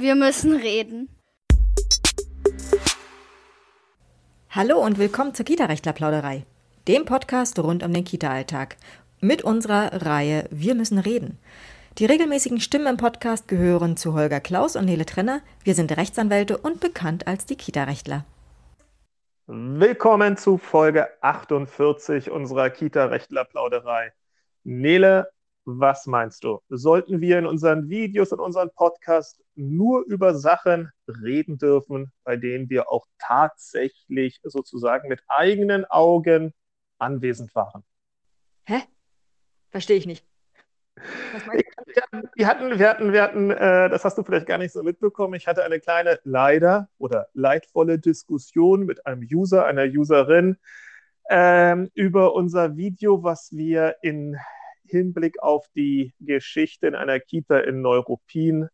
Wir müssen reden. Hallo und willkommen zur Kita-Rechtler-Plauderei, dem Podcast rund um den Kita-Alltag. Mit unserer Reihe Wir müssen reden. Die regelmäßigen Stimmen im Podcast gehören zu Holger Klaus und Nele Trenner. Wir sind Rechtsanwälte und bekannt als die Kita-Rechtler. Willkommen zu Folge 48 unserer Kita-Rechtler-Plauderei. Nele, was meinst du? Sollten wir in unseren Videos und unseren Podcasts nur über Sachen reden dürfen, bei denen wir auch tatsächlich sozusagen mit eigenen Augen anwesend waren? Hä? Verstehe ich nicht. Wir hatten, wir hatten, wir hatten, äh, das hast du vielleicht gar nicht so mitbekommen. Ich hatte eine kleine leider oder leidvolle Diskussion mit einem User, einer Userin ähm, über unser Video, was wir in Hinblick auf die Geschichte in einer Kita in Neuruppin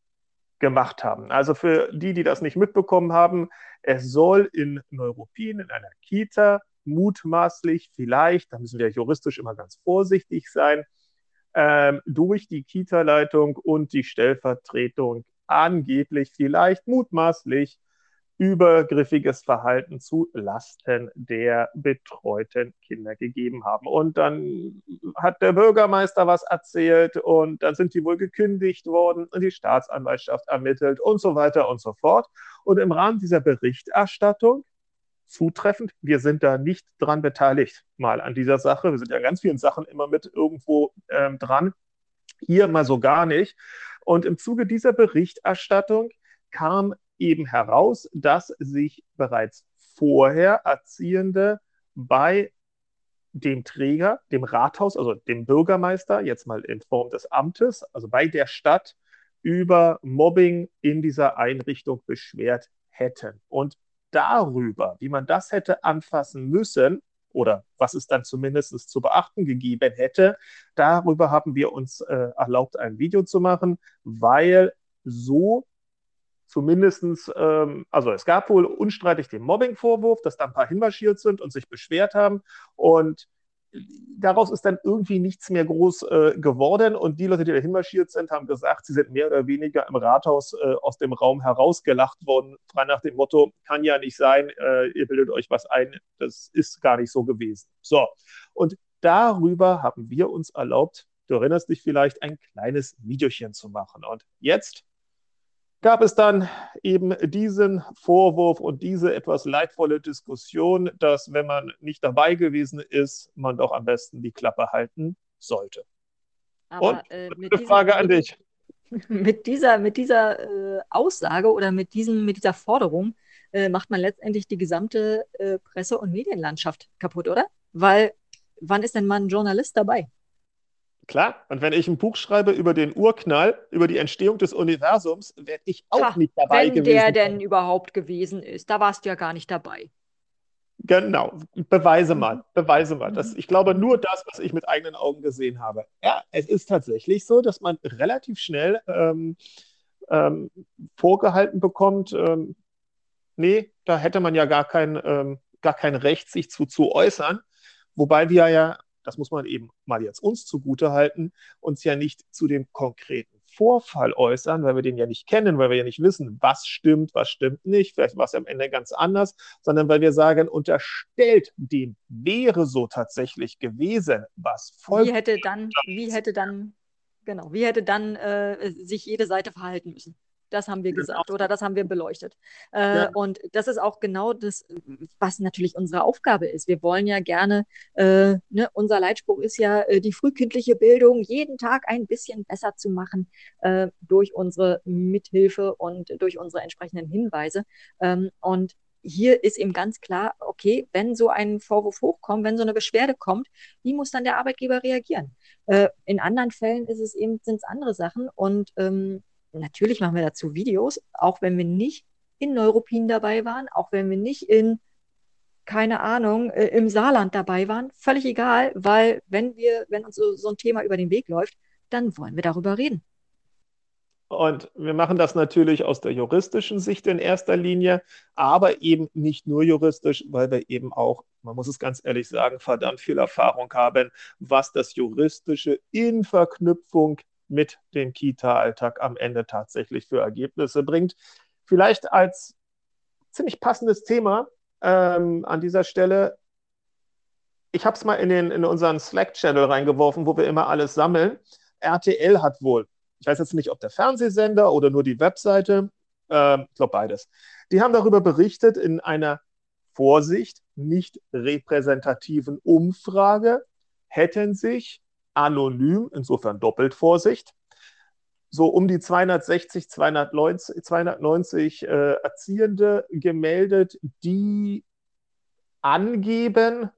gemacht haben. Also für die, die das nicht mitbekommen haben, es soll in Neuruppin, in einer Kita, mutmaßlich, vielleicht, da müssen wir juristisch immer ganz vorsichtig sein, ähm, durch die Kita-Leitung und die Stellvertretung angeblich, vielleicht mutmaßlich übergriffiges Verhalten zu Lasten der betreuten Kinder gegeben haben. Und dann hat der Bürgermeister was erzählt und dann sind die wohl gekündigt worden und die Staatsanwaltschaft ermittelt und so weiter und so fort. Und im Rahmen dieser Berichterstattung zutreffend. Wir sind da nicht dran beteiligt, mal an dieser Sache. Wir sind ja ganz vielen Sachen immer mit irgendwo ähm, dran. Hier mal so gar nicht. Und im Zuge dieser Berichterstattung kam eben heraus, dass sich bereits vorher Erziehende bei dem Träger, dem Rathaus, also dem Bürgermeister, jetzt mal in Form des Amtes, also bei der Stadt, über Mobbing in dieser Einrichtung beschwert hätten. Und darüber, wie man das hätte anfassen müssen, oder was es dann zumindest zu beachten gegeben hätte, darüber haben wir uns äh, erlaubt, ein Video zu machen, weil so zumindest, ähm, also es gab wohl unstreitig den Mobbing-Vorwurf, dass da ein paar hinmarschiert sind und sich beschwert haben. Und daraus ist dann irgendwie nichts mehr groß äh, geworden und die Leute, die da hinmarschiert sind, haben gesagt, sie sind mehr oder weniger im Rathaus äh, aus dem Raum herausgelacht worden, frei nach dem Motto, kann ja nicht sein, äh, ihr bildet euch was ein, das ist gar nicht so gewesen. So, und darüber haben wir uns erlaubt, du erinnerst dich vielleicht, ein kleines Videochen zu machen. Und jetzt gab es dann eben diesen Vorwurf und diese etwas leidvolle Diskussion, dass wenn man nicht dabei gewesen ist, man doch am besten die Klappe halten sollte. Aber, und äh, eine Frage an dich. Mit dieser, mit dieser äh, Aussage oder mit, diesem, mit dieser Forderung äh, macht man letztendlich die gesamte äh, Presse- und Medienlandschaft kaputt, oder? Weil wann ist denn mal ein Journalist dabei? Klar, und wenn ich ein Buch schreibe über den Urknall, über die Entstehung des Universums, werde ich auch Klar, nicht dabei wenn gewesen. Wenn der denn überhaupt gewesen ist, da warst du ja gar nicht dabei. Genau, beweise mhm. mal, beweise mal. Das, ich glaube nur das, was ich mit eigenen Augen gesehen habe. Ja, es ist tatsächlich so, dass man relativ schnell ähm, ähm, vorgehalten bekommt, ähm, nee, da hätte man ja gar kein, ähm, gar kein Recht, sich zu, zu äußern. Wobei wir ja das muss man eben mal jetzt uns zugute halten, uns ja nicht zu dem konkreten Vorfall äußern, weil wir den ja nicht kennen, weil wir ja nicht wissen, was stimmt, was stimmt nicht, vielleicht war es am Ende ganz anders, sondern weil wir sagen, unterstellt, dem wäre so tatsächlich gewesen, was folgt. Wie hätte dann, wie hätte dann, genau, wie hätte dann äh, sich jede Seite verhalten müssen? Das haben wir genau. gesagt oder das haben wir beleuchtet. Äh, ja. Und das ist auch genau das, was natürlich unsere Aufgabe ist. Wir wollen ja gerne, äh, ne, unser Leitspruch ist ja, äh, die frühkindliche Bildung jeden Tag ein bisschen besser zu machen äh, durch unsere Mithilfe und durch unsere entsprechenden Hinweise. Ähm, und hier ist eben ganz klar, okay, wenn so ein Vorwurf hochkommt, wenn so eine Beschwerde kommt, wie muss dann der Arbeitgeber reagieren? Äh, in anderen Fällen ist es eben, sind es andere Sachen und ähm, natürlich machen wir dazu Videos, auch wenn wir nicht in Neuruppin dabei waren, auch wenn wir nicht in, keine Ahnung, äh, im Saarland dabei waren. Völlig egal, weil wenn wir, wenn uns so, so ein Thema über den Weg läuft, dann wollen wir darüber reden. Und wir machen das natürlich aus der juristischen Sicht in erster Linie, aber eben nicht nur juristisch, weil wir eben auch, man muss es ganz ehrlich sagen, verdammt viel Erfahrung haben, was das Juristische in Verknüpfung mit dem Kita-Alltag am Ende tatsächlich für Ergebnisse bringt. Vielleicht als ziemlich passendes Thema ähm, an dieser Stelle. Ich habe es mal in, den, in unseren Slack-Channel reingeworfen, wo wir immer alles sammeln. RTL hat wohl, ich weiß jetzt nicht, ob der Fernsehsender oder nur die Webseite, äh, ich glaube beides, die haben darüber berichtet in einer Vorsicht, nicht repräsentativen Umfrage hätten sich anonym, insofern doppelt Vorsicht, so um die 260, 290, 290 äh, Erziehende gemeldet, die angeben,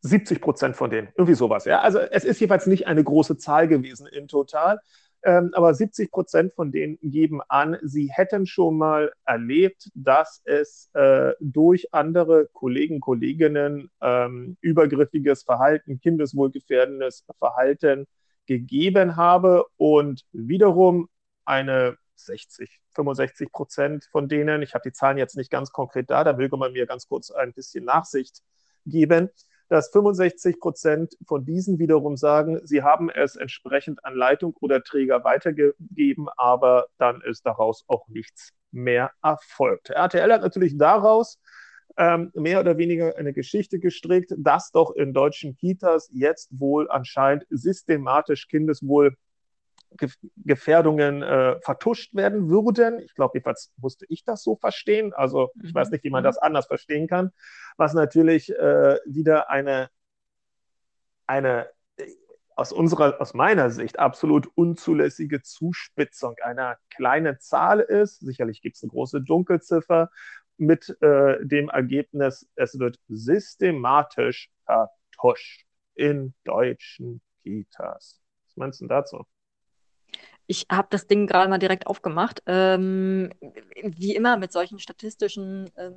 70 Prozent von denen, irgendwie sowas. Ja? Also es ist jeweils nicht eine große Zahl gewesen in total, ähm, aber 70 Prozent von denen geben an, sie hätten schon mal erlebt, dass es äh, durch andere Kollegen, Kolleginnen ähm, übergriffiges Verhalten, kindeswohlgefährdendes Verhalten gegeben habe und wiederum eine 60, 65 Prozent von denen, ich habe die Zahlen jetzt nicht ganz konkret da, da möge man mir ganz kurz ein bisschen Nachsicht geben, dass 65 Prozent von diesen wiederum sagen, sie haben es entsprechend an Leitung oder Träger weitergegeben, aber dann ist daraus auch nichts mehr erfolgt. RTL hat natürlich daraus ähm, mehr oder weniger eine Geschichte gestrickt, dass doch in deutschen Kitas jetzt wohl anscheinend systematisch Kindeswohl Gefährdungen äh, vertuscht werden würden. Ich glaube, jedenfalls musste ich das so verstehen. Also ich weiß mhm. nicht, wie man das anders verstehen kann. Was natürlich äh, wieder eine, eine aus unserer, aus meiner Sicht absolut unzulässige Zuspitzung einer kleinen Zahl ist. Sicherlich gibt es eine große Dunkelziffer mit äh, dem Ergebnis, es wird systematisch vertuscht in deutschen Kitas. Was meinst du dazu? Ich habe das Ding gerade mal direkt aufgemacht. Ähm, wie immer mit solchen statistischen ähm,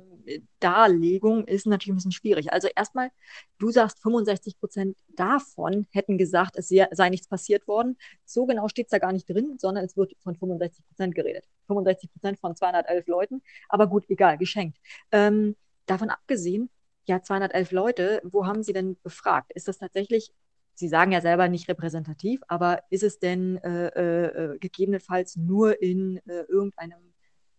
Darlegungen ist natürlich ein bisschen schwierig. Also erstmal, du sagst, 65 Prozent davon hätten gesagt, es sei, nichts passiert worden. So genau steht es da gar nicht drin, sondern es wird von 65 Prozent geredet. 65 Prozent von 211 Leuten. Aber gut, egal, geschenkt. Ähm, davon abgesehen, ja, 211 Leute, wo haben Sie denn befragt? Ist das tatsächlich Sie sagen ja selber nicht repräsentativ, aber ist es denn äh, äh, gegebenenfalls nur in äh, irgendeinem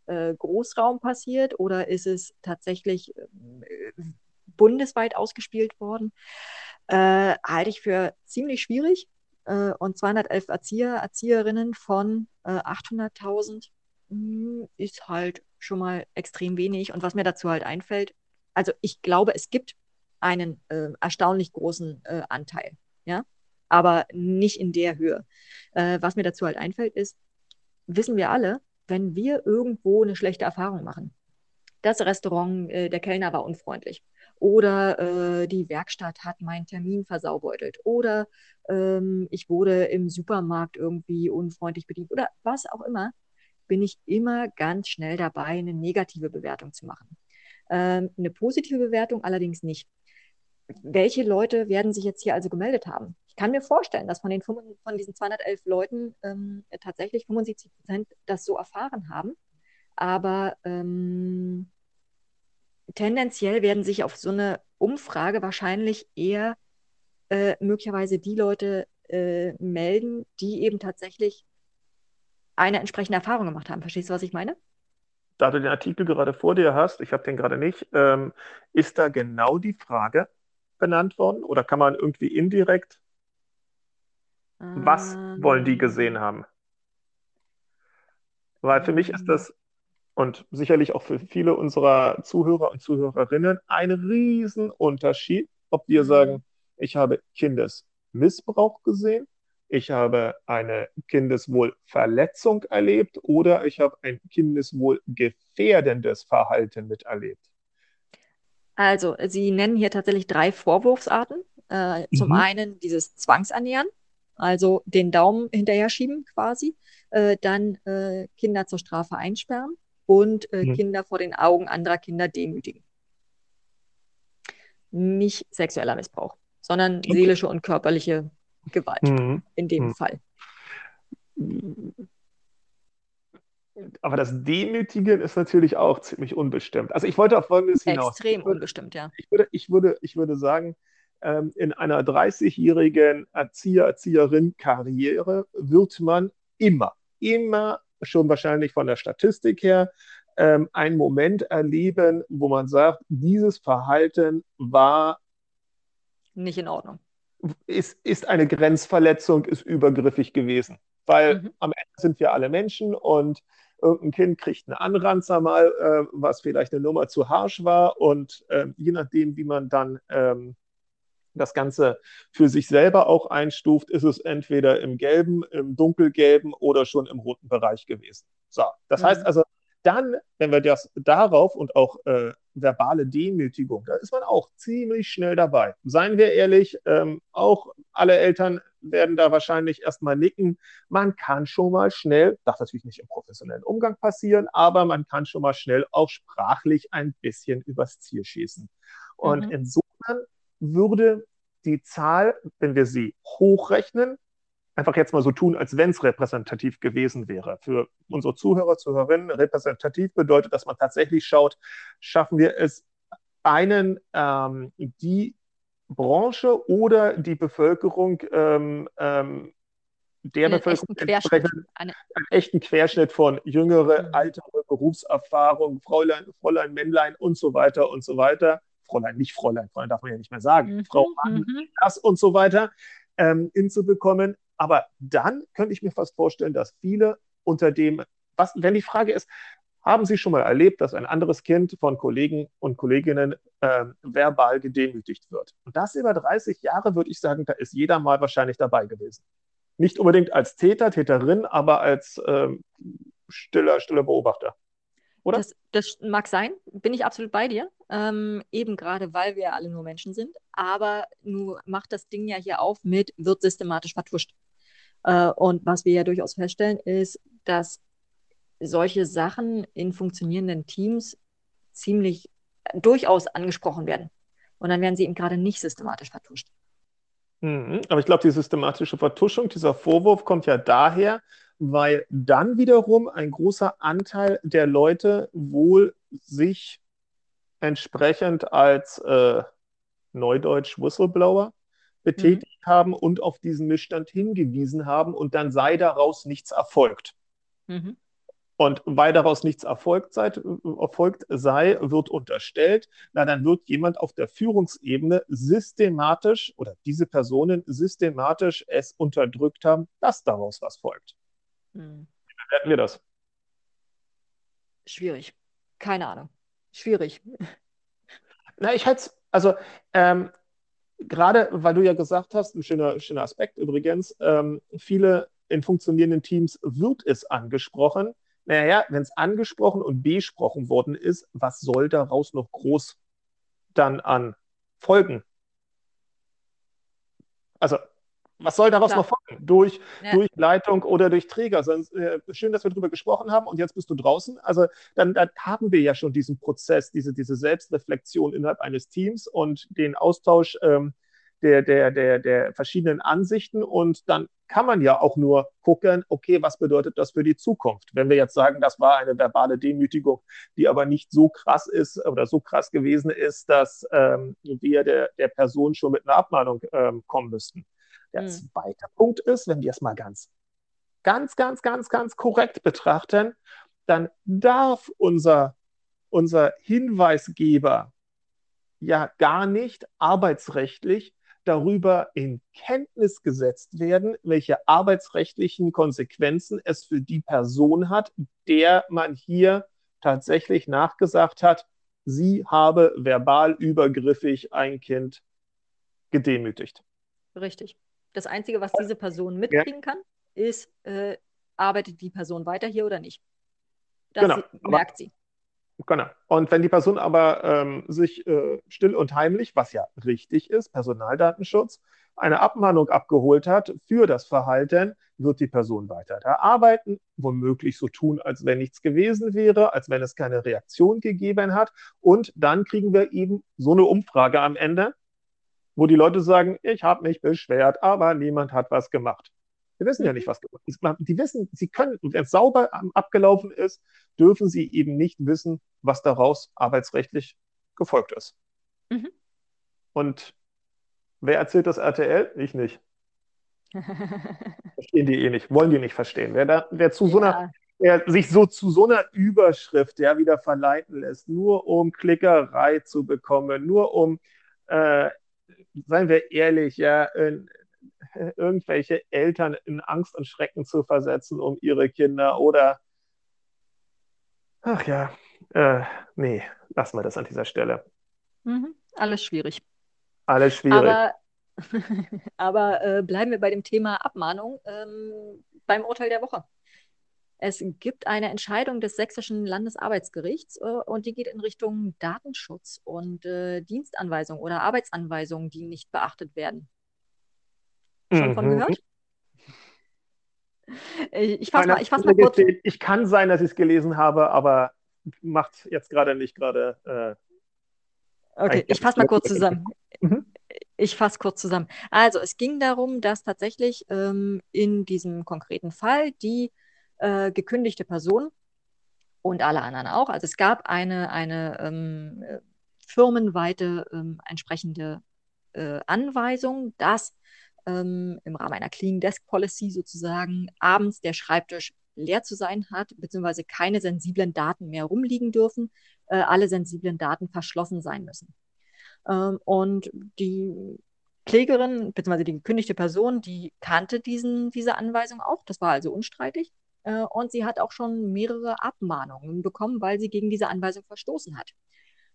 äh, Großraum passiert oder ist es tatsächlich äh, bundesweit ausgespielt worden? Äh, halte ich für ziemlich schwierig. und 211 Erzieher, Erzieherinnen von 800.000 hm, ist halt schon mal extrem wenig. Und was mir dazu halt einfällt, also ich glaube, es gibt einen erstaunlich großen Anteil ja, aber nicht in der Höhe. Äh, was mir dazu halt einfällt, ist, wissen wir alle, wenn wir irgendwo eine schlechte Erfahrung machen, das Restaurant, äh, der Kellner war unfreundlich oder äh, die Werkstatt hat meinen Termin versaubeutelt oder ähm, ich wurde im Supermarkt irgendwie unfreundlich bedient oder was auch immer, bin ich immer ganz schnell dabei, eine negative Bewertung zu machen. Ähm, eine positive Bewertung allerdings nicht welche Leute werden sich jetzt hier also gemeldet haben? Ich kann mir vorstellen, dass von, den, von diesen 211 Leuten ähm, tatsächlich 75 Prozent das so erfahren haben. Aber ähm, tendenziell werden sich auf so eine Umfrage wahrscheinlich eher äh, möglicherweise die Leute äh, melden, die eben tatsächlich eine entsprechende Erfahrung gemacht haben. Verstehst du, was ich meine? Da du den Artikel gerade vor dir hast, ich habe den gerade nicht, ähm, ist da genau die Frage, benannt worden? Oder kann man irgendwie indirekt, was wollen die gesehen ähm. haben? Weil für mich ist das und sicherlich auch für viele unserer Zuhörer und Zuhörerinnen ein Riesenunterschied, ob wir mhm. sagen, ich habe Kindesmissbrauch gesehen, ich habe eine Kindeswohlverletzung erlebt oder ich habe ein kindeswohlgefährdendes Verhalten miterlebt. Also, Sie nennen hier tatsächlich drei Vorwurfsarten. Äh, mhm. Zum einen dieses Zwangsernähren, also den Daumen hinterher schieben quasi, äh, dann äh, Kinder zur Strafe einsperren und äh, mhm. Kinder vor den Augen anderer Kinder demütigen. Nicht sexueller Missbrauch, sondern okay. seelische und körperliche Gewalt mhm. in dem mhm. Fall aber das Demütigen ist natürlich auch ziemlich unbestimmt. Also ich wollte auf Folgendes hinaus. Extrem würde, unbestimmt, ja. Ich würde, ich, würde, ich würde sagen, ähm, in einer 30-jährigen Erzieher, Erzieherin-Karriere wird man immer, immer schon wahrscheinlich von der Statistik her ähm, einen Moment erleben, wo man sagt, dieses Verhalten war nicht in Ordnung. Ist, ist eine Grenzverletzung, ist übergriffig gewesen. Weil mhm. am Ende sind wir alle Menschen und irgendein Kind kriegt einen Anranzer mal, äh, was vielleicht eine Nummer zu harsch war. Und äh, je nachdem, wie man dann ähm, das Ganze für sich selber auch einstuft, ist es entweder im gelben, im dunkelgelben oder schon im roten Bereich gewesen. So, das mhm. heißt also, dann, wenn wir das darauf und auch äh, verbale Demütigung, da ist man auch ziemlich schnell dabei. Seien wir ehrlich, ähm, auch alle Eltern werden da wahrscheinlich erstmal nicken. Man kann schon mal schnell, darf natürlich nicht im professionellen Umgang passieren, aber man kann schon mal schnell auch sprachlich ein bisschen übers Ziel schießen. Und mhm. insofern würde die Zahl, wenn wir sie hochrechnen, einfach jetzt mal so tun, als wenn es repräsentativ gewesen wäre. Für unsere Zuhörer, Zuhörerinnen, repräsentativ bedeutet, dass man tatsächlich schaut, schaffen wir es, einen ähm, die Branche oder die Bevölkerung ähm, ähm, der einen Bevölkerung entsprechend einen echten Querschnitt von jüngere, mhm. ältere Berufserfahrung, Fräulein, Fräulein, Männlein und so weiter und so weiter. Fräulein, nicht Fräulein, Fräulein darf man ja nicht mehr sagen. Mhm. Frau Mann, mhm. das und so weiter ähm, hinzubekommen. Aber dann könnte ich mir fast vorstellen, dass viele unter dem, was, wenn die Frage ist, haben Sie schon mal erlebt, dass ein anderes Kind von Kollegen und Kolleginnen äh, verbal gedemütigt wird? Und das über 30 Jahre, würde ich sagen, da ist jeder mal wahrscheinlich dabei gewesen. Nicht unbedingt als Täter, Täterin, aber als ähm, stiller, stiller Beobachter. Oder? Das, das, mag sein, bin ich absolut bei dir. Ähm, eben gerade, weil wir alle nur Menschen sind. Aber nur macht das Ding ja hier auf mit, wird systematisch vertuscht. Äh, und was wir ja durchaus feststellen, ist, dass solche Sachen in funktionierenden Teams ziemlich äh, durchaus angesprochen werden. Und dann werden sie eben gerade nicht systematisch vertuscht. Mhm. Aber ich glaube, die systematische Vertuschung, dieser Vorwurf kommt ja daher, weil dann wiederum ein großer Anteil der Leute wohl sich entsprechend als äh, Neudeutsch Whistleblower betätigt mhm. haben und auf diesen Missstand hingewiesen haben und dann sei daraus nichts erfolgt. Mhm. Und weil daraus nichts erfolgt sei, erfolgt sei, wird unterstellt, na dann wird jemand auf der Führungsebene systematisch oder diese Personen systematisch es unterdrückt haben, dass daraus was folgt. Hm. Wie bewerten wir das? Schwierig. Keine Ahnung. Schwierig. Na, ich halte es, also ähm, gerade weil du ja gesagt hast, ein schöner, schöner Aspekt übrigens, ähm, viele in funktionierenden Teams wird es angesprochen. Naja, wenn es angesprochen und besprochen worden ist, was soll daraus noch groß dann an Folgen? Also, was soll daraus Klar. noch folgen? Durch, ja. durch Leitung oder durch Träger. Sonst, äh, schön, dass wir darüber gesprochen haben und jetzt bist du draußen. Also dann, dann, haben wir ja schon diesen Prozess, diese, diese Selbstreflexion innerhalb eines Teams und den Austausch ähm, der, der, der, der verschiedenen Ansichten und dann kann man ja auch nur gucken, okay, was bedeutet das für die Zukunft? Wenn wir jetzt sagen, das war eine verbale Demütigung, die aber nicht so krass ist oder so krass gewesen ist, dass ähm, wir der, der Person schon mit einer Abmahnung ähm, kommen müssten. Der mhm. zweite Punkt ist, wenn wir es mal ganz, ganz, ganz, ganz, ganz korrekt betrachten, dann darf unser, unser Hinweisgeber ja gar nicht arbeitsrechtlich darüber in Kenntnis gesetzt werden, welche arbeitsrechtlichen Konsequenzen es für die Person hat, der man hier tatsächlich nachgesagt hat, sie habe verbal übergriffig ein Kind gedemütigt. Richtig. Das Einzige, was diese Person mitkriegen ja. kann, ist, äh, arbeitet die Person weiter hier oder nicht. Das genau. merkt sie. Genau. Und wenn die Person aber ähm, sich äh, still und heimlich, was ja richtig ist, Personaldatenschutz, eine Abmahnung abgeholt hat für das Verhalten, wird die Person weiter da arbeiten, womöglich so tun, als wenn nichts gewesen wäre, als wenn es keine Reaktion gegeben hat. Und dann kriegen wir eben so eine Umfrage am Ende, wo die Leute sagen, ich habe mich beschwert, aber niemand hat was gemacht. Wir wissen ja nicht, mhm. was Die wissen, sie können, wenn es sauber abgelaufen ist, dürfen sie eben nicht wissen, was daraus arbeitsrechtlich gefolgt ist. Mhm. Und Wer erzählt das RTL? Ich nicht. Verstehen die eh nicht, wollen die nicht verstehen. Wer, da, wer zu ja. so einer, wer sich so zu so einer Überschrift ja wieder verleiten lässt, nur um Klickerei zu bekommen, nur um, äh, seien wir ehrlich, ja, in, irgendwelche Eltern in Angst und Schrecken zu versetzen um ihre Kinder oder ach ja, äh, nee, lassen wir das an dieser Stelle. Mhm, alles schwierig. Alles schwierig. Aber Aber äh, bleiben wir bei dem Thema Abmahnung ähm, beim Urteil der Woche. Es gibt eine Entscheidung des Sächsischen Landesarbeitsgerichts äh, und die geht in Richtung Datenschutz und äh, Dienstanweisungen oder Arbeitsanweisungen, die nicht beachtet werden. Schon mhm. von gehört? Ich fasse mal, fass mal kurz. Ich kann sein, dass ich es gelesen habe, aber macht jetzt gerade nicht gerade. Äh, okay, ich fasse mal kurz zusammen. Mhm. Ich fasse kurz zusammen. Also es ging darum, dass tatsächlich ähm, in diesem konkreten Fall die äh, gekündigte Person und alle anderen auch, also es gab eine, eine ähm, firmenweite ähm, entsprechende äh, Anweisung, dass ähm, im Rahmen einer Clean Desk Policy sozusagen abends der Schreibtisch leer zu sein hat, beziehungsweise keine sensiblen Daten mehr rumliegen dürfen, äh, alle sensiblen Daten verschlossen sein müssen. Ähm, und die Klägerin, beziehungsweise die gekündigte Person, die kannte diesen, diese Anweisung auch. Das war also unstreitig. Äh, und sie hat auch schon mehrere Abmahnungen bekommen, weil sie gegen diese Anweisung verstoßen hat.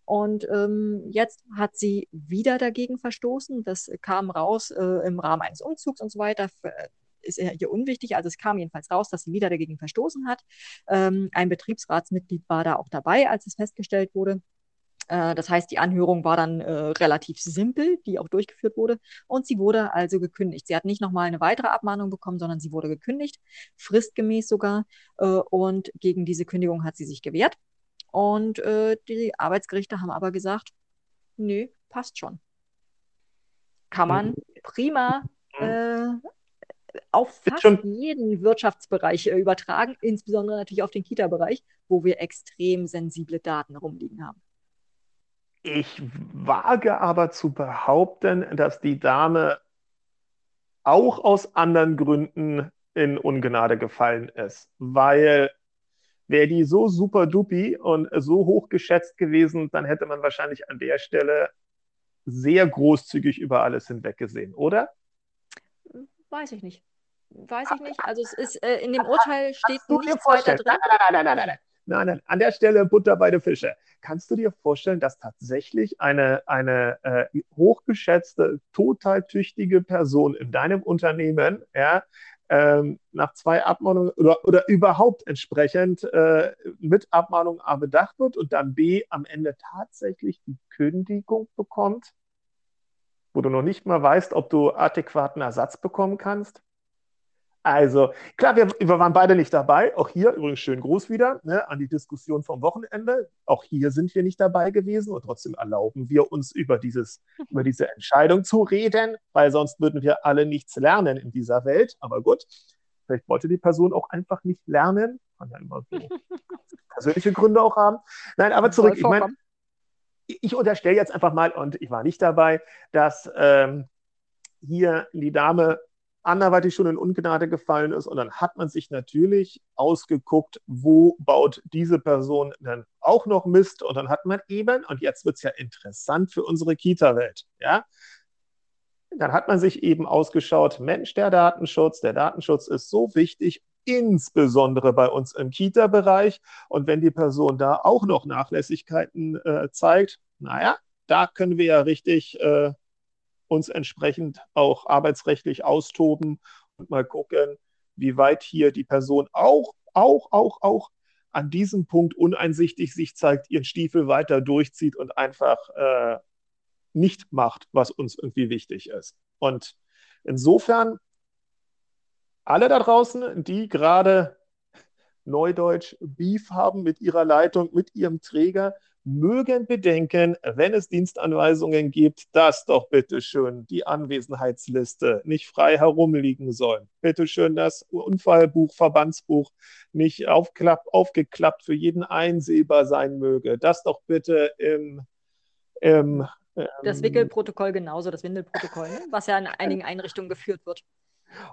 Und ähm, jetzt hat sie wieder dagegen verstoßen. Das kam raus äh, im Rahmen eines Umzugs und so weiter. Ist ihr unwichtig. Also es kam jedenfalls raus, dass sie wieder dagegen verstoßen hat. Ähm, ein Betriebsratsmitglied war da auch dabei, als es festgestellt wurde. Äh, das heißt, die Anhörung war dann äh, relativ simpel, die auch durchgeführt wurde. Und sie wurde also gekündigt. Sie hat nicht nochmal eine weitere Abmahnung bekommen, sondern sie wurde gekündigt, fristgemäß sogar. Äh, und gegen diese Kündigung hat sie sich gewehrt. Und äh, die Arbeitsgerichte haben aber gesagt, nö, passt schon. Kann man mhm. prima mhm. äh, auf fast jeden Wirtschaftsbereich äh, übertragen, insbesondere natürlich auf den Kita-Bereich, wo wir extrem sensible Daten rumliegen haben. Ich wage aber zu behaupten, dass die Dame auch aus anderen Gründen in Ungnade gefallen ist, weil wäre die so super dupi und so hoch geschätzt gewesen, dann hätte man wahrscheinlich an der Stelle sehr großzügig über alles hinweggesehen, oder? Weiß ich nicht. Weiß ich nicht. Also es ist äh, in dem Urteil steht nichts weiter drin. Nein, nein, nein, nein, nein, nein. Nein, nein, an der Stelle Butter bei den Fische. Kannst du dir vorstellen, dass tatsächlich eine, eine äh, hochgeschätzte, total tüchtige Person in deinem Unternehmen ja, ähm, nach zwei Abmahnungen oder, oder überhaupt entsprechend äh, mit Abmahnung A bedacht wird und dann B am Ende tatsächlich die Kündigung bekommt, wo du noch nicht mal weißt, ob du adäquaten Ersatz bekommen kannst? Also, klar, wir, wir, waren beide nicht dabei. Auch hier übrigens schön groß wieder ne, an die Diskussion vom Wochenende. Auch hier sind wir nicht dabei gewesen und trotzdem erlauben wir uns über, dieses, über diese Entscheidung zu reden, weil sonst würden wir alle nichts lernen in dieser Welt. Aber gut, vielleicht wollte die Person auch einfach nicht lernen. Kann ja immer so persönliche Gründe auch haben. Nein, aber zurück. Ich meine, ich unterstelle jetzt einfach mal, und ich war nicht dabei, dass ähm, hier die Dame anderweitig schon in Ungnade gefallen ist. Und dann hat man sich natürlich ausgeguckt, wo baut diese Person dann auch noch Mist. Und dann hat man eben, und jetzt wird es ja interessant für unsere Kita-Welt, ja, dann hat man sich eben ausgeschaut, Mensch, der Datenschutz, der Datenschutz ist so wichtig, insbesondere bei uns im Kita-Bereich. Und wenn die Person da auch noch Nachlässigkeiten äh, zeigt, naja, da können wir ja richtig äh, uns entsprechend auch arbeitsrechtlich austoben und mal gucken, wie weit hier die Person auch, auch, auch, auch an diesem Punkt uneinsichtig sich zeigt, ihren Stiefel weiter durchzieht und einfach äh, nicht macht, was uns irgendwie wichtig ist. Und insofern, alle da draußen, die gerade Neudeutsch Beef haben mit ihrer Leitung, mit ihrem Träger, mögen bedenken, wenn es Dienstanweisungen gibt, dass doch bitte schön die Anwesenheitsliste nicht frei herumliegen soll. Bitte schön das Unfallbuch, Verbandsbuch nicht aufklapp, aufgeklappt für jeden einsehbar sein möge. Das doch bitte im, im Das ähm, Wickelprotokoll genauso, das Windelprotokoll, was ja in einigen Einrichtungen geführt wird.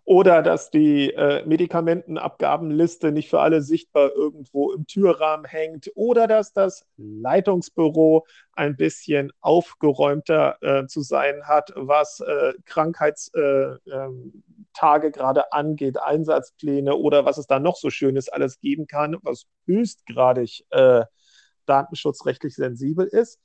Oder dass die äh, Medikamentenabgabenliste nicht für alle sichtbar irgendwo im Türrahmen hängt. Oder dass das Leitungsbüro ein bisschen aufgeräumter äh, zu sein hat, was äh, Krankheitstage äh, ähm, gerade angeht, Einsatzpläne oder was es da noch so Schönes alles geben kann, was höchstgradig äh, datenschutzrechtlich sensibel ist.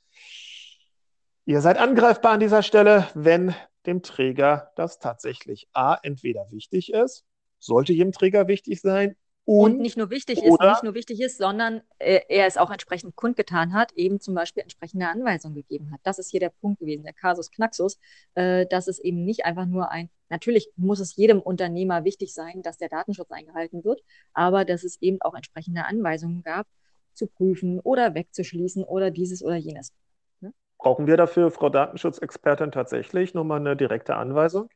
Ihr seid angreifbar an dieser Stelle, wenn dem Träger das tatsächlich A, entweder wichtig ist, sollte jedem Träger wichtig sein. Und, und nicht nur wichtig ist, nicht nur wichtig ist, sondern äh, er es auch entsprechend kundgetan hat, eben zum Beispiel entsprechende Anweisungen gegeben hat. Das ist hier der Punkt gewesen, der Kasus Knaxus, äh, dass es eben nicht einfach nur ein, natürlich muss es jedem Unternehmer wichtig sein, dass der Datenschutz eingehalten wird, aber dass es eben auch entsprechende Anweisungen gab, zu prüfen oder wegzuschließen oder dieses oder jenes. Brauchen wir dafür, Frau Datenschutzexpertin, tatsächlich nochmal eine direkte Anweisung?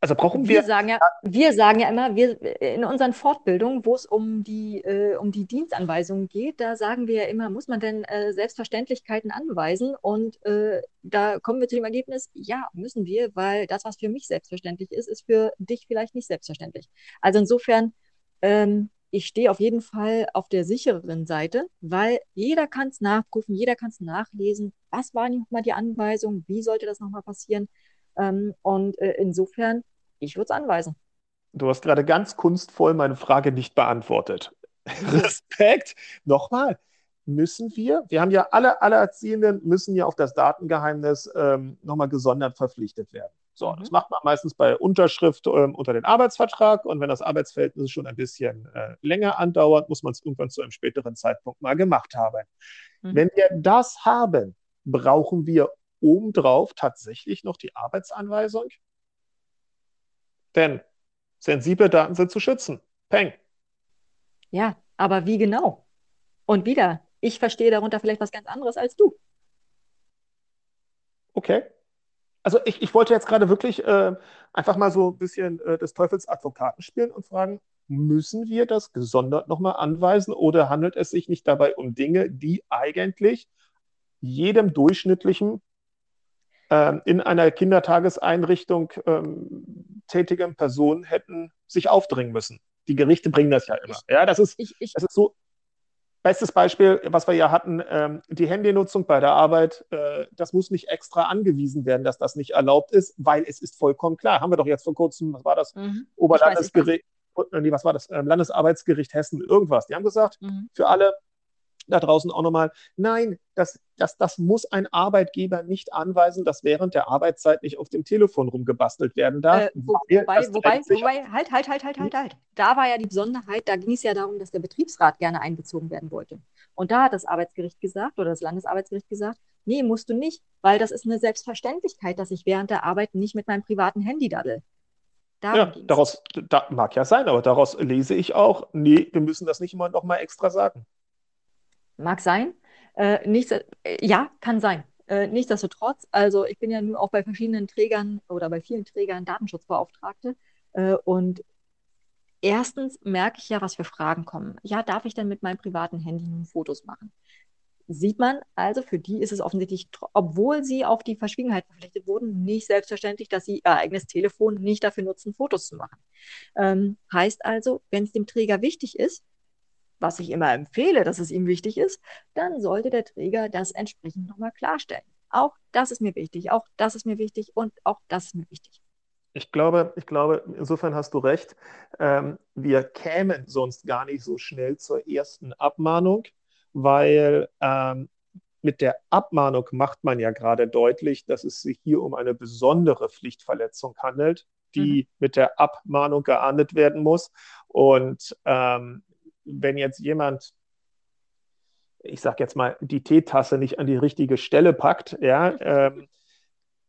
Also brauchen wir. Wir sagen ja, wir sagen ja immer, wir, in unseren Fortbildungen, wo es um die, äh, um die Dienstanweisungen geht, da sagen wir ja immer, muss man denn äh, Selbstverständlichkeiten anweisen? Und äh, da kommen wir zu dem Ergebnis, ja, müssen wir, weil das, was für mich selbstverständlich ist, ist für dich vielleicht nicht selbstverständlich. Also insofern ähm, ich stehe auf jeden Fall auf der sichereren Seite, weil jeder kann es nachprüfen, jeder kann es nachlesen. Was war nochmal die Anweisung? Wie sollte das nochmal passieren? Ähm, und äh, insofern, ich würde es anweisen. Du hast gerade ganz kunstvoll meine Frage nicht beantwortet. Respekt. Nochmal, müssen wir, wir haben ja alle, alle Erziehenden müssen ja auf das Datengeheimnis ähm, nochmal gesondert verpflichtet werden. So, mhm. das macht man meistens bei Unterschrift ähm, unter den Arbeitsvertrag und wenn das Arbeitsverhältnis schon ein bisschen äh, länger andauert, muss man es irgendwann zu einem späteren Zeitpunkt mal gemacht haben. Mhm. Wenn wir das haben, brauchen wir obendrauf tatsächlich noch die Arbeitsanweisung? Denn sensible Daten sind zu schützen. Peng. Ja, aber wie genau? Und wieder, ich verstehe darunter vielleicht was ganz anderes als du. Okay also ich, ich wollte jetzt gerade wirklich äh, einfach mal so ein bisschen äh, des Teufels Advokaten spielen und fragen, müssen wir das gesondert nochmal anweisen oder handelt es sich nicht dabei um Dinge, die eigentlich jedem durchschnittlichen ähm, in einer Kindertageseinrichtung ähm, tätigen Person hätten sich aufdringen müssen? Die Gerichte bringen das ja immer. Ich, ja, das ist, ich, ich, das ist so Bestes Beispiel, was wir ja hatten, ähm, die Handynutzung bei der Arbeit, äh, das muss nicht extra angewiesen werden, dass das nicht erlaubt ist, weil es ist vollkommen klar. Haben wir doch jetzt vor kurzem, was war das? Mhm. Oberlandesgericht, äh, nee, was war das? Ähm, Landesarbeitsgericht Hessen, irgendwas. Die haben gesagt, mhm. für alle da draußen auch nochmal, nein, das, das, das muss ein Arbeitgeber nicht anweisen, dass während der Arbeitszeit nicht auf dem Telefon rumgebastelt werden darf. Äh, wo, wobei, wobei, wobei, halt, halt, halt, halt, halt, halt. Da war ja die Besonderheit, da ging es ja darum, dass der Betriebsrat gerne einbezogen werden wollte. Und da hat das Arbeitsgericht gesagt oder das Landesarbeitsgericht gesagt, nee, musst du nicht, weil das ist eine Selbstverständlichkeit, dass ich während der Arbeit nicht mit meinem privaten Handy daddel. Darum ja, daraus da, mag ja sein, aber daraus lese ich auch, nee, wir müssen das nicht immer noch mal extra sagen. Mag sein. Äh, nichts, äh, ja, kann sein. Äh, nichtsdestotrotz, also ich bin ja nun auch bei verschiedenen Trägern oder bei vielen Trägern Datenschutzbeauftragte äh, und erstens merke ich ja, was für Fragen kommen. Ja, darf ich denn mit meinem privaten Handy nun Fotos machen? Sieht man also, für die ist es offensichtlich, obwohl sie auf die Verschwiegenheit verpflichtet wurden, nicht selbstverständlich, dass sie ihr eigenes Telefon nicht dafür nutzen, Fotos zu machen. Ähm, heißt also, wenn es dem Träger wichtig ist, was ich immer empfehle, dass es ihm wichtig ist, dann sollte der Träger das entsprechend nochmal klarstellen. Auch das ist mir wichtig, auch das ist mir wichtig und auch das ist mir wichtig. Ich glaube, ich glaube, insofern hast du recht. Ähm, wir kämen sonst gar nicht so schnell zur ersten Abmahnung, weil ähm, mit der Abmahnung macht man ja gerade deutlich, dass es sich hier um eine besondere Pflichtverletzung handelt, die mhm. mit der Abmahnung geahndet werden muss. Und ähm, wenn jetzt jemand, ich sage jetzt mal, die Teetasse nicht an die richtige Stelle packt, ja, ähm,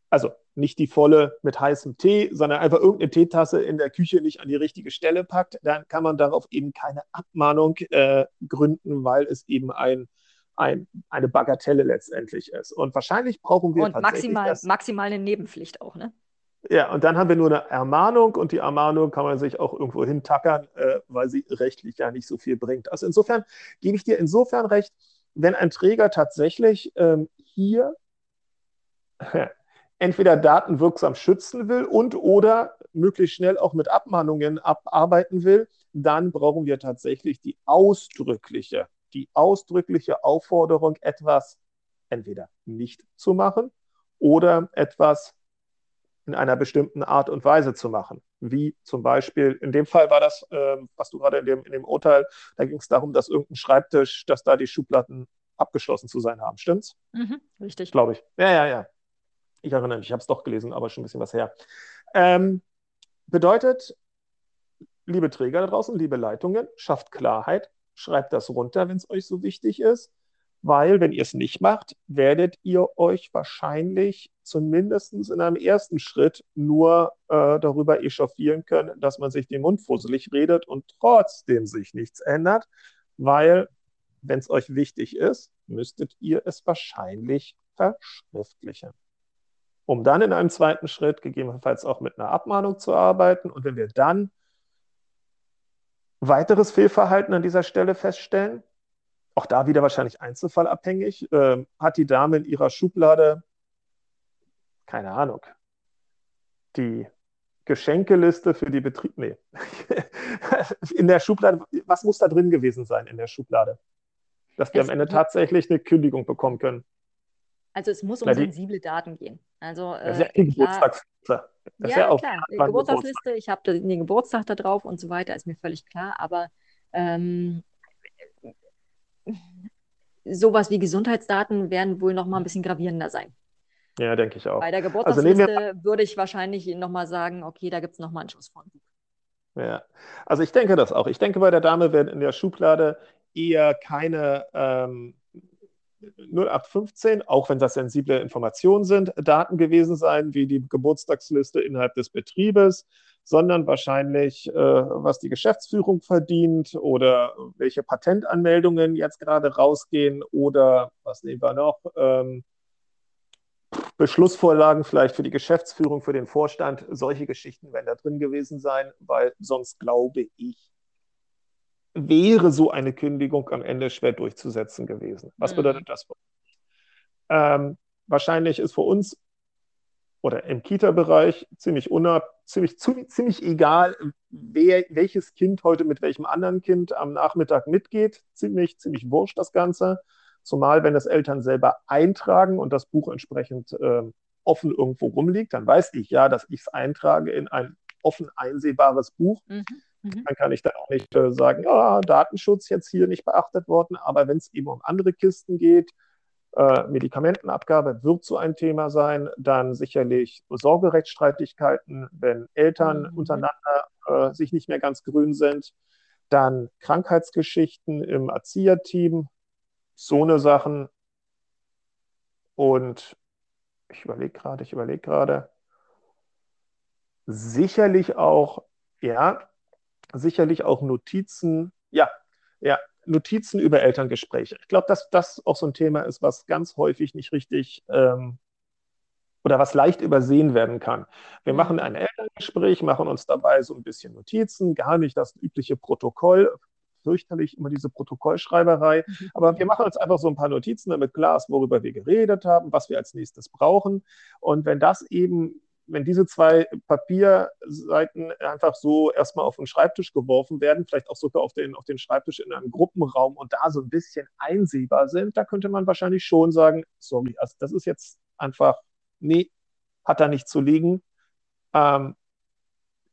also nicht die volle mit heißem Tee, sondern einfach irgendeine Teetasse in der Küche nicht an die richtige Stelle packt, dann kann man darauf eben keine Abmahnung äh, gründen, weil es eben ein, ein, eine Bagatelle letztendlich ist. Und wahrscheinlich brauchen wir und maximal, maximal eine Nebenpflicht auch, ne? Ja, und dann haben wir nur eine Ermahnung und die Ermahnung kann man sich auch irgendwo hintackern, äh, weil sie rechtlich ja nicht so viel bringt. Also insofern gebe ich dir insofern recht, wenn ein Träger tatsächlich ähm, hier entweder Daten wirksam schützen will und oder möglichst schnell auch mit Abmahnungen abarbeiten will, dann brauchen wir tatsächlich die ausdrückliche, die ausdrückliche Aufforderung, etwas entweder nicht zu machen oder etwas in einer bestimmten Art und Weise zu machen. Wie zum Beispiel, in dem Fall war das, äh, was du gerade in dem, in dem Urteil, da ging es darum, dass irgendein Schreibtisch, dass da die Schubladen abgeschlossen zu sein haben. Stimmt's? Mhm, richtig. Glaube ich. Ja, ja, ja. Ich erinnere mich, ich habe es doch gelesen, aber schon ein bisschen was her. Ähm, bedeutet, liebe Träger da draußen, liebe Leitungen, schafft Klarheit, schreibt das runter, wenn es euch so wichtig ist, weil wenn ihr es nicht macht, werdet ihr euch wahrscheinlich zumindest in einem ersten Schritt nur äh, darüber echauffieren können, dass man sich den Mund fusselig redet und trotzdem sich nichts ändert, weil wenn es euch wichtig ist, müsstet ihr es wahrscheinlich verschriftlichen um dann in einem zweiten Schritt gegebenenfalls auch mit einer Abmahnung zu arbeiten. Und wenn wir dann weiteres Fehlverhalten an dieser Stelle feststellen, auch da wieder wahrscheinlich einzelfallabhängig, äh, hat die Dame in ihrer Schublade, keine Ahnung, die Geschenkeliste für die Betrieb. Nee. in der Schublade, was muss da drin gewesen sein in der Schublade? Dass wir am Ende tatsächlich eine Kündigung bekommen können. Also es muss um sensible Daten gehen. Also, äh, das ist ja die Geburtstagsliste. Das ja, ja klar. Die Geburtstagsliste, ich habe den, den Geburtstag da drauf und so weiter, ist mir völlig klar. Aber ähm, sowas wie Gesundheitsdaten werden wohl noch mal ein bisschen gravierender sein. Ja, denke ich auch. Bei der Geburtstagsliste also würde ich wahrscheinlich noch mal sagen, okay, da gibt es noch mal einen Schuss von. Ja, also ich denke das auch. Ich denke, bei der Dame werden in der Schublade eher keine ähm, 0815, auch wenn das sensible Informationen sind, Daten gewesen sein, wie die Geburtstagsliste innerhalb des Betriebes, sondern wahrscheinlich, äh, was die Geschäftsführung verdient oder welche Patentanmeldungen jetzt gerade rausgehen oder was nehmen wir noch? Ähm, Beschlussvorlagen vielleicht für die Geschäftsführung, für den Vorstand. Solche Geschichten werden da drin gewesen sein, weil sonst glaube ich, wäre so eine Kündigung am Ende schwer durchzusetzen gewesen. Was mhm. bedeutet das? Ähm, wahrscheinlich ist für uns oder im Kita-Bereich ziemlich, ziemlich, ziemlich egal, wer, welches Kind heute mit welchem anderen Kind am Nachmittag mitgeht. Ziemlich, ziemlich wurscht das Ganze. Zumal, wenn das Eltern selber eintragen und das Buch entsprechend äh, offen irgendwo rumliegt, dann weiß ich ja, dass ich es eintrage in ein offen einsehbares Buch. Mhm. Mhm. Dann kann ich da auch nicht äh, sagen, ja, Datenschutz jetzt hier nicht beachtet worden. Aber wenn es eben um andere Kisten geht, äh, Medikamentenabgabe wird so ein Thema sein. Dann sicherlich Sorgerechtsstreitigkeiten, wenn Eltern mhm. untereinander äh, sich nicht mehr ganz grün sind. Dann Krankheitsgeschichten im Erzieherteam, so eine Sachen. Und ich überlege gerade, ich überlege gerade. Sicherlich auch, ja, sicherlich auch Notizen, ja, ja, Notizen über Elterngespräche. Ich glaube, dass das auch so ein Thema ist, was ganz häufig nicht richtig ähm, oder was leicht übersehen werden kann. Wir mhm. machen ein Elterngespräch, machen uns dabei so ein bisschen Notizen, gar nicht das übliche Protokoll, fürchterlich immer diese Protokollschreiberei, mhm. aber wir machen uns einfach so ein paar Notizen, damit klar ist, worüber wir geredet haben, was wir als nächstes brauchen. Und wenn das eben wenn diese zwei Papierseiten einfach so erstmal auf den Schreibtisch geworfen werden, vielleicht auch sogar auf den, auf den Schreibtisch in einem Gruppenraum und da so ein bisschen einsehbar sind, da könnte man wahrscheinlich schon sagen, sorry, also das ist jetzt einfach, nee, hat da nicht zu liegen, ähm,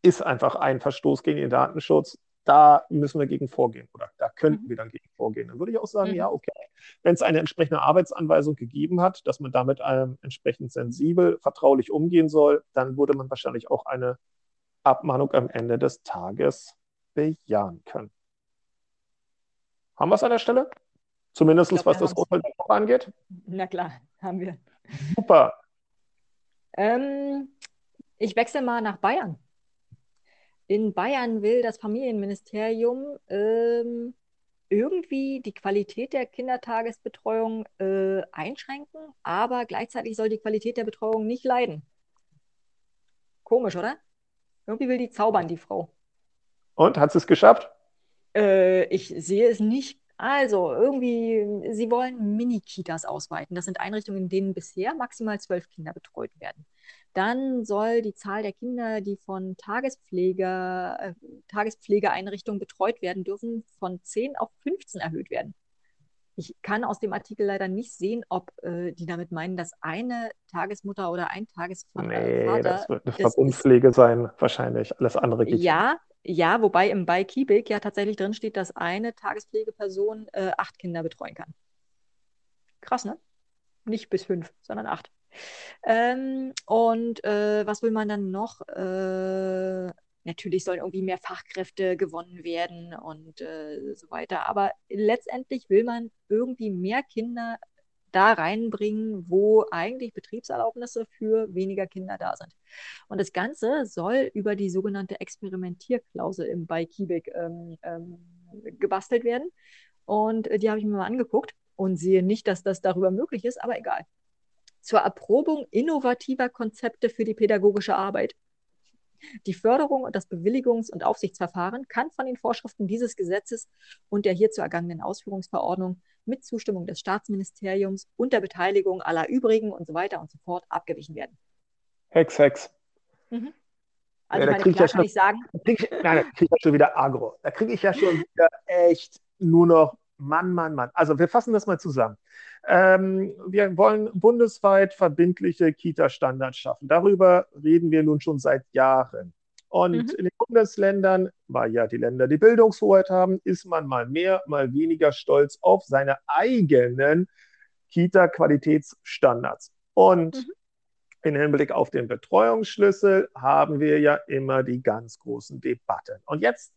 ist einfach ein Verstoß gegen den Datenschutz da müssen wir gegen vorgehen oder da könnten mhm. wir dann gegen vorgehen. Dann würde ich auch sagen, mhm. ja, okay. Wenn es eine entsprechende Arbeitsanweisung gegeben hat, dass man damit ähm, entsprechend sensibel, vertraulich umgehen soll, dann würde man wahrscheinlich auch eine Abmahnung am Ende des Tages bejahen können. Haben wir es an der Stelle? Zumindest glaub, was das Urteil angeht? Na klar, haben wir. Super. Ähm, ich wechsle mal nach Bayern in Bayern will das Familienministerium ähm, irgendwie die Qualität der Kindertagesbetreuung äh, einschränken, aber gleichzeitig soll die Qualität der Betreuung nicht leiden. Komisch, oder? Irgendwie will die zaubern, die Frau. Und hat sie es geschafft? Äh, ich sehe es nicht Also, irgendwie, sie wollen Mini-Kitas ausweiten. Das sind Einrichtungen, in denen bisher maximal zwölf Kinder betreut werden. Dann soll die Zahl der Kinder, die von Tagespflege, äh, Tagespflegeeinrichtungen betreut werden dürfen, von 10 auf 15 erhöht werden. Ich kann aus dem Artikel leider nicht sehen, ob äh, die damit meinen, dass eine Tagesmutter oder ein Tagesvater. Nee, das wird eine Verbundpflege ist, sein, wahrscheinlich. Alles andere geht. Ja, ja, wobei im bei Kiebig ja tatsächlich drin steht, dass eine Tagespflegeperson äh, acht Kinder betreuen kann. Krass, ne? Nicht bis fünf, sondern acht. Ähm, und äh, was will man dann noch? Äh, natürlich sollen irgendwie mehr Fachkräfte gewonnen werden und äh, so weiter. Aber letztendlich will man irgendwie mehr Kinder da reinbringen, wo eigentlich Betriebserlaubnisse für weniger Kinder da sind. Und das Ganze soll über die sogenannte Experimentierklausel im bei Kibik ähm, ähm, gebastelt werden. Und äh, die habe ich mir mal angeguckt und sehe nicht, dass das darüber möglich ist, aber egal zur Erprobung innovativer Konzepte für die pädagogische Arbeit. Die Förderung und das Bewilligungs- und Aufsichtsverfahren kann von den Vorschriften dieses Gesetzes und der hierzu ergangenen Ausführungsverordnung mit Zustimmung des Staatsministeriums und der Beteiligung aller übrigen und so weiter und so fort abgewichen werden. Hex, Hex. Mhm. Also ja, meine, klar kann schon, ich sagen. Ich, nein, da kriege ich ja schon wieder Agro. Da kriege ich ja schon wieder echt nur noch Mann, Mann, Mann. Also wir fassen das mal zusammen. Ähm, wir wollen bundesweit verbindliche Kita-Standards schaffen. Darüber reden wir nun schon seit Jahren. Und mhm. in den Bundesländern, weil ja die Länder die Bildungshoheit haben, ist man mal mehr, mal weniger stolz auf seine eigenen Kita-Qualitätsstandards. Und mhm. im Hinblick auf den Betreuungsschlüssel haben wir ja immer die ganz großen Debatten. Und jetzt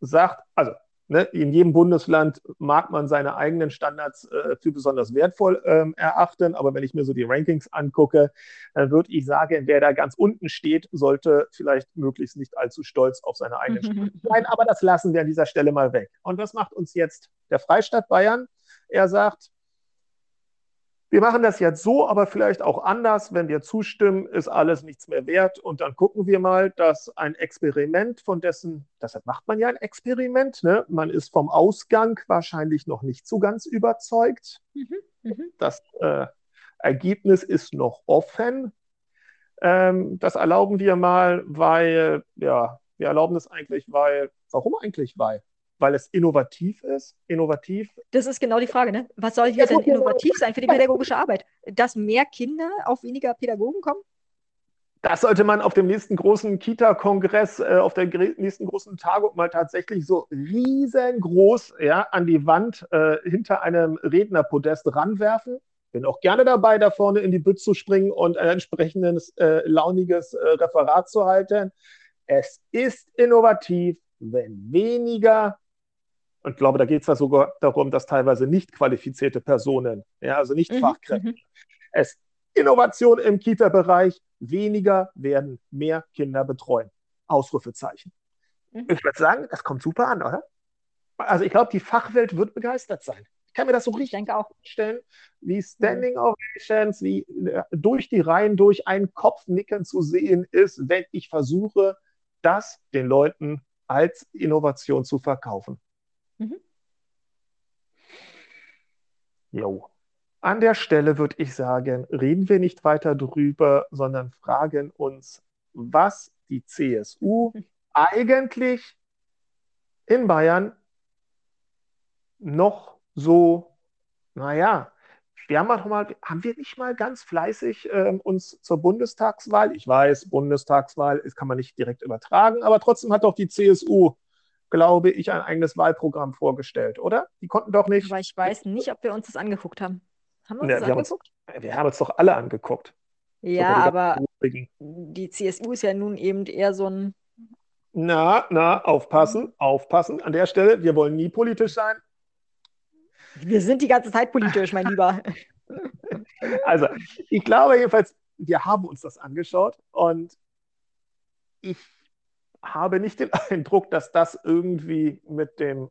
sagt, also Ne, in jedem Bundesland mag man seine eigenen Standards äh, für besonders wertvoll ähm, erachten, aber wenn ich mir so die Rankings angucke, dann würde ich sagen, wer da ganz unten steht, sollte vielleicht möglichst nicht allzu stolz auf seine eigenen Standards sein. Aber das lassen wir an dieser Stelle mal weg. Und was macht uns jetzt der Freistaat Bayern? Er sagt, wir machen das jetzt so, aber vielleicht auch anders. Wenn wir zustimmen, ist alles nichts mehr wert. Und dann gucken wir mal, dass ein Experiment, von dessen, deshalb macht man ja ein Experiment, ne? man ist vom Ausgang wahrscheinlich noch nicht so ganz überzeugt. Mhm, mh. Das äh, Ergebnis ist noch offen. Ähm, das erlauben wir mal, weil, ja, wir erlauben es eigentlich, weil, warum eigentlich weil? Weil es innovativ ist. Innovativ. Das ist genau die Frage, ne? Was soll hier denn innovativ sein für die pädagogische Arbeit? Dass mehr Kinder auf weniger Pädagogen kommen? Das sollte man auf dem nächsten großen Kita-Kongress, äh, auf der nächsten großen Tagung mal tatsächlich so riesengroß ja, an die Wand äh, hinter einem Rednerpodest ranwerfen. Bin auch gerne dabei, da vorne in die Bütt zu springen und ein entsprechendes äh, launiges äh, Referat zu halten. Es ist innovativ, wenn weniger und ich glaube, da geht es ja sogar darum, dass teilweise nicht qualifizierte Personen, ja, also nicht mhm. Fachkräfte, mhm. es Innovation im Kita-Bereich, weniger werden mehr Kinder betreuen. Ausrufezeichen. Mhm. Ich würde sagen, das kommt super an, oder? Also ich glaube, die Fachwelt wird begeistert sein. Ich kann mir das so richtig vorstellen, wie Standing Ovations, wie äh, durch die Reihen durch ein Kopfnicken zu sehen ist, wenn ich versuche, das den Leuten als Innovation zu verkaufen. Mhm. Jo. An der Stelle würde ich sagen, reden wir nicht weiter drüber, sondern fragen uns, was die CSU eigentlich in Bayern noch so, naja, wir haben, mal, haben wir nicht mal ganz fleißig äh, uns zur Bundestagswahl, ich weiß, Bundestagswahl kann man nicht direkt übertragen, aber trotzdem hat doch die CSU glaube ich, ein eigenes Wahlprogramm vorgestellt, oder? Die konnten doch nicht. Aber ich weiß nicht, ob wir uns das angeguckt haben. Haben wir uns ja, das wir angeguckt? Haben uns, wir haben uns doch alle angeguckt. Ja, aber die CSU ist ja nun eben eher so ein. Na, na, aufpassen, aufpassen. An der Stelle, wir wollen nie politisch sein. Wir sind die ganze Zeit politisch, mein Lieber. Also, ich glaube jedenfalls, wir haben uns das angeschaut und ich habe nicht den Eindruck, dass das irgendwie mit den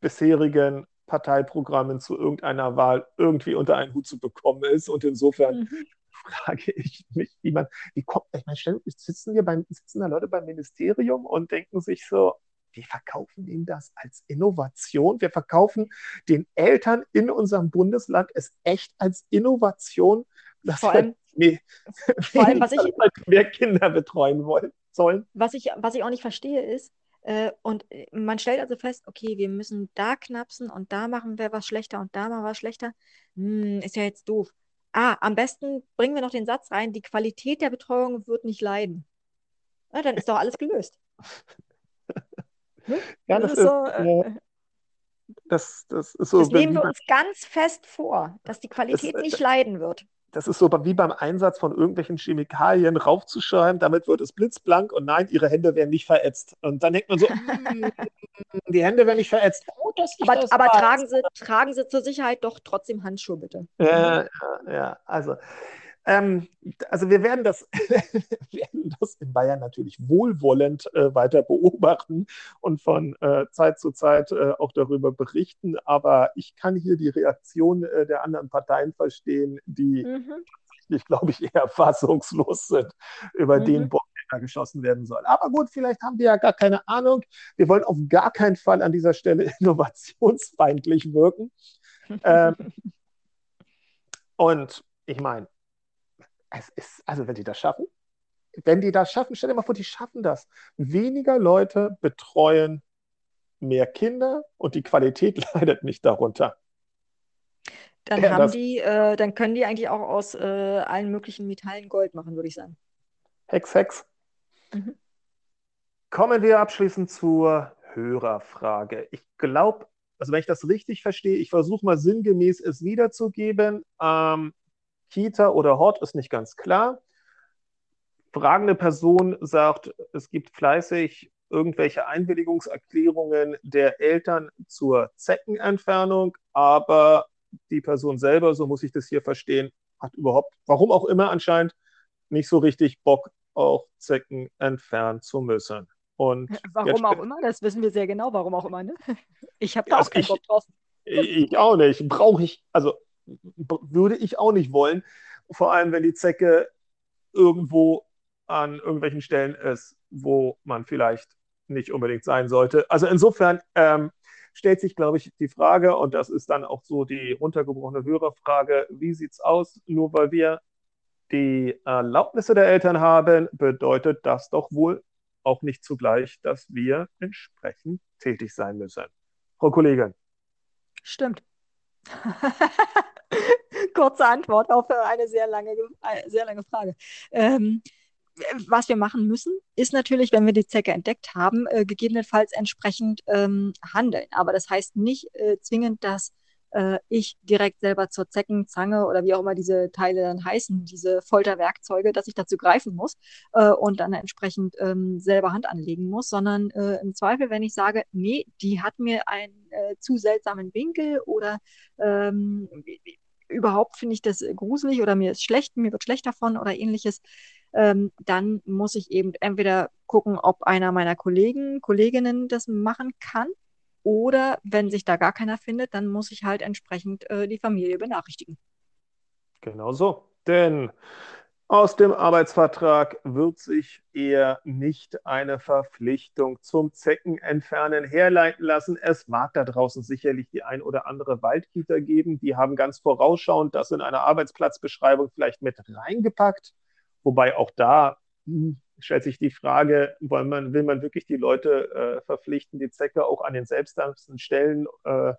bisherigen Parteiprogrammen zu irgendeiner Wahl irgendwie unter einen Hut zu bekommen ist. Und insofern mhm. frage ich mich, wie man, wie kommt, ich meine, sitzen hier beim, sitzen da Leute beim Ministerium und denken sich so, wir verkaufen ihnen das als Innovation. Wir verkaufen den Eltern in unserem Bundesland es echt als Innovation, dass vor allem, wir vor allem was ich, mehr Kinder betreuen wollen, sollen. Was ich, was ich auch nicht verstehe ist, äh, und äh, man stellt also fest, okay, wir müssen da knapsen und da machen wir was schlechter und da machen wir was schlechter. Hm, ist ja jetzt doof. Ah, am besten bringen wir noch den Satz rein, die Qualität der Betreuung wird nicht leiden. Na, dann ist doch alles gelöst. Hm? Ja, das, das ist, so. Äh, äh, das, das ist so. Das nehmen wir uns ganz fest vor, dass die Qualität das, nicht leiden wird das ist so wie beim Einsatz von irgendwelchen Chemikalien raufzuschreiben, damit wird es blitzblank und nein, ihre Hände werden nicht verätzt. Und dann denkt man so, mm, die Hände werden nicht verätzt. Dass aber aber tragen, Sie, tragen Sie zur Sicherheit doch trotzdem Handschuhe, bitte. Ja, ja, ja. also ähm, also wir werden das, werden das in Bayern natürlich wohlwollend äh, weiter beobachten und von äh, Zeit zu Zeit äh, auch darüber berichten. Aber ich kann hier die Reaktion äh, der anderen Parteien verstehen, die mhm. tatsächlich, glaube ich, eher fassungslos sind über mhm. den Bock, der da geschossen werden soll. Aber gut, vielleicht haben wir ja gar keine Ahnung. Wir wollen auf gar keinen Fall an dieser Stelle innovationsfeindlich wirken. ähm, und ich meine, es ist, also wenn die das schaffen, wenn die das schaffen, stell dir mal vor, die schaffen das. Weniger Leute betreuen mehr Kinder und die Qualität leidet nicht darunter. Dann ja, haben die, äh, dann können die eigentlich auch aus äh, allen möglichen Metallen Gold machen, würde ich sagen. Hex, Hex. Mhm. Kommen wir abschließend zur Hörerfrage. Ich glaube, also wenn ich das richtig verstehe, ich versuche mal sinngemäß es wiederzugeben. Ähm, Kita oder Hort ist nicht ganz klar. Fragende Person sagt, es gibt fleißig irgendwelche Einwilligungserklärungen der Eltern zur Zeckenentfernung, aber die Person selber, so muss ich das hier verstehen, hat überhaupt, warum auch immer anscheinend, nicht so richtig Bock, auch Zecken entfernen zu müssen. Und warum auch immer, das wissen wir sehr genau, warum auch immer. Ne? Ich habe da also auch keinen ich, Bock drauf. Ich auch nicht. Brauche ich, also würde ich auch nicht wollen. Vor allem, wenn die Zecke irgendwo an irgendwelchen Stellen ist, wo man vielleicht nicht unbedingt sein sollte. Also insofern ähm, stellt sich, glaube ich, die Frage, und das ist dann auch so die runtergebrochene Hörerfrage, wie sieht es aus? Nur weil wir die Erlaubnisse der Eltern haben, bedeutet das doch wohl auch nicht zugleich, dass wir entsprechend tätig sein müssen. Frau Kollegin. Stimmt. Kurze Antwort auf eine sehr lange, sehr lange Frage. Ähm, was wir machen müssen, ist natürlich, wenn wir die Zecke entdeckt haben, äh, gegebenenfalls entsprechend ähm, handeln. Aber das heißt nicht äh, zwingend, dass äh, ich direkt selber zur Zeckenzange oder wie auch immer diese Teile dann heißen, diese Folterwerkzeuge, dass ich dazu greifen muss äh, und dann entsprechend ähm, selber Hand anlegen muss, sondern äh, im Zweifel, wenn ich sage, nee, die hat mir einen äh, zu seltsamen Winkel oder ähm, überhaupt finde ich das gruselig oder mir ist schlecht, mir wird schlecht davon oder ähnliches, ähm, dann muss ich eben entweder gucken, ob einer meiner Kollegen, Kolleginnen das machen kann oder wenn sich da gar keiner findet, dann muss ich halt entsprechend äh, die Familie benachrichtigen. Genau so. Denn aus dem Arbeitsvertrag wird sich eher nicht eine Verpflichtung zum Zeckenentfernen herleiten lassen. Es mag da draußen sicherlich die ein oder andere Waldkieter geben, die haben ganz vorausschauend das in einer Arbeitsplatzbeschreibung vielleicht mit reingepackt. Wobei auch da hm, stellt sich die Frage, will man, will man wirklich die Leute äh, verpflichten, die Zecke auch an den selbsternsten Stellen äh,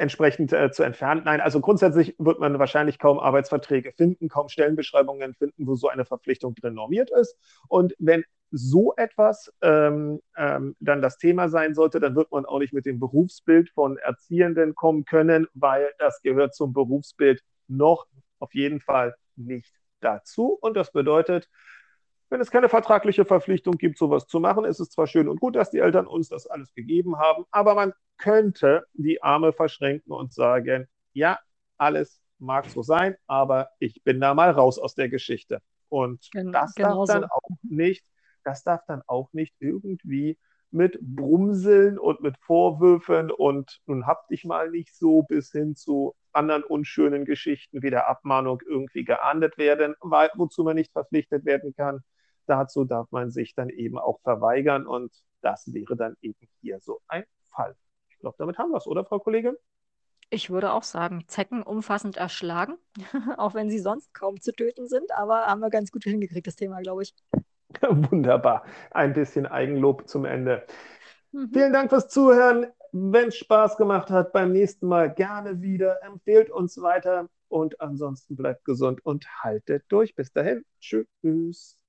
entsprechend äh, zu entfernen? Nein, also grundsätzlich wird man wahrscheinlich kaum Arbeitsverträge finden, kaum Stellenbeschreibungen finden, wo so eine Verpflichtung drin normiert ist. Und wenn so etwas ähm, ähm, dann das Thema sein sollte, dann wird man auch nicht mit dem Berufsbild von Erziehenden kommen können, weil das gehört zum Berufsbild noch auf jeden Fall nicht dazu. Und das bedeutet, wenn es keine vertragliche Verpflichtung gibt, sowas zu machen, ist es zwar schön und gut, dass die Eltern uns das alles gegeben haben, aber man könnte die Arme verschränken und sagen, ja, alles mag so sein, aber ich bin da mal raus aus der Geschichte. Und Gen das darf dann so. auch nicht, das darf dann auch nicht irgendwie mit Brumseln und mit Vorwürfen und nun hab dich mal nicht so bis hin zu anderen unschönen Geschichten wie der Abmahnung irgendwie geahndet werden, weil, wozu man nicht verpflichtet werden kann dazu darf man sich dann eben auch verweigern. Und das wäre dann eben hier so ein Fall. Ich glaube, damit haben wir es, oder, Frau Kollegin? Ich würde auch sagen, Zecken umfassend erschlagen, auch wenn sie sonst kaum zu töten sind, aber haben wir ganz gut hingekriegt, das Thema, glaube ich. Wunderbar. Ein bisschen Eigenlob zum Ende. Mhm. Vielen Dank fürs Zuhören. Wenn es Spaß gemacht hat, beim nächsten Mal gerne wieder. Empfehlt uns weiter und ansonsten bleibt gesund und haltet durch. Bis dahin. Tschüss.